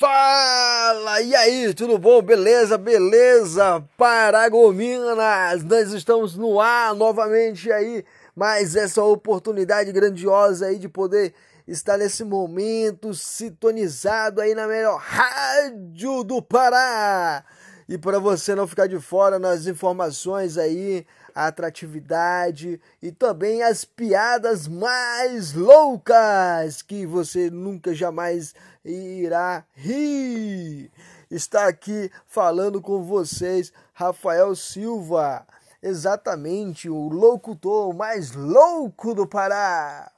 Fala! E aí, tudo bom? Beleza? Beleza? Paragominas! Nós estamos no ar novamente aí, mas essa oportunidade grandiosa aí de poder estar nesse momento sintonizado aí na melhor rádio do Pará. E para você não ficar de fora nas informações aí, a atratividade e também as piadas mais loucas que você nunca jamais irá rir. Está aqui falando com vocês Rafael Silva, exatamente o locutor mais louco do Pará.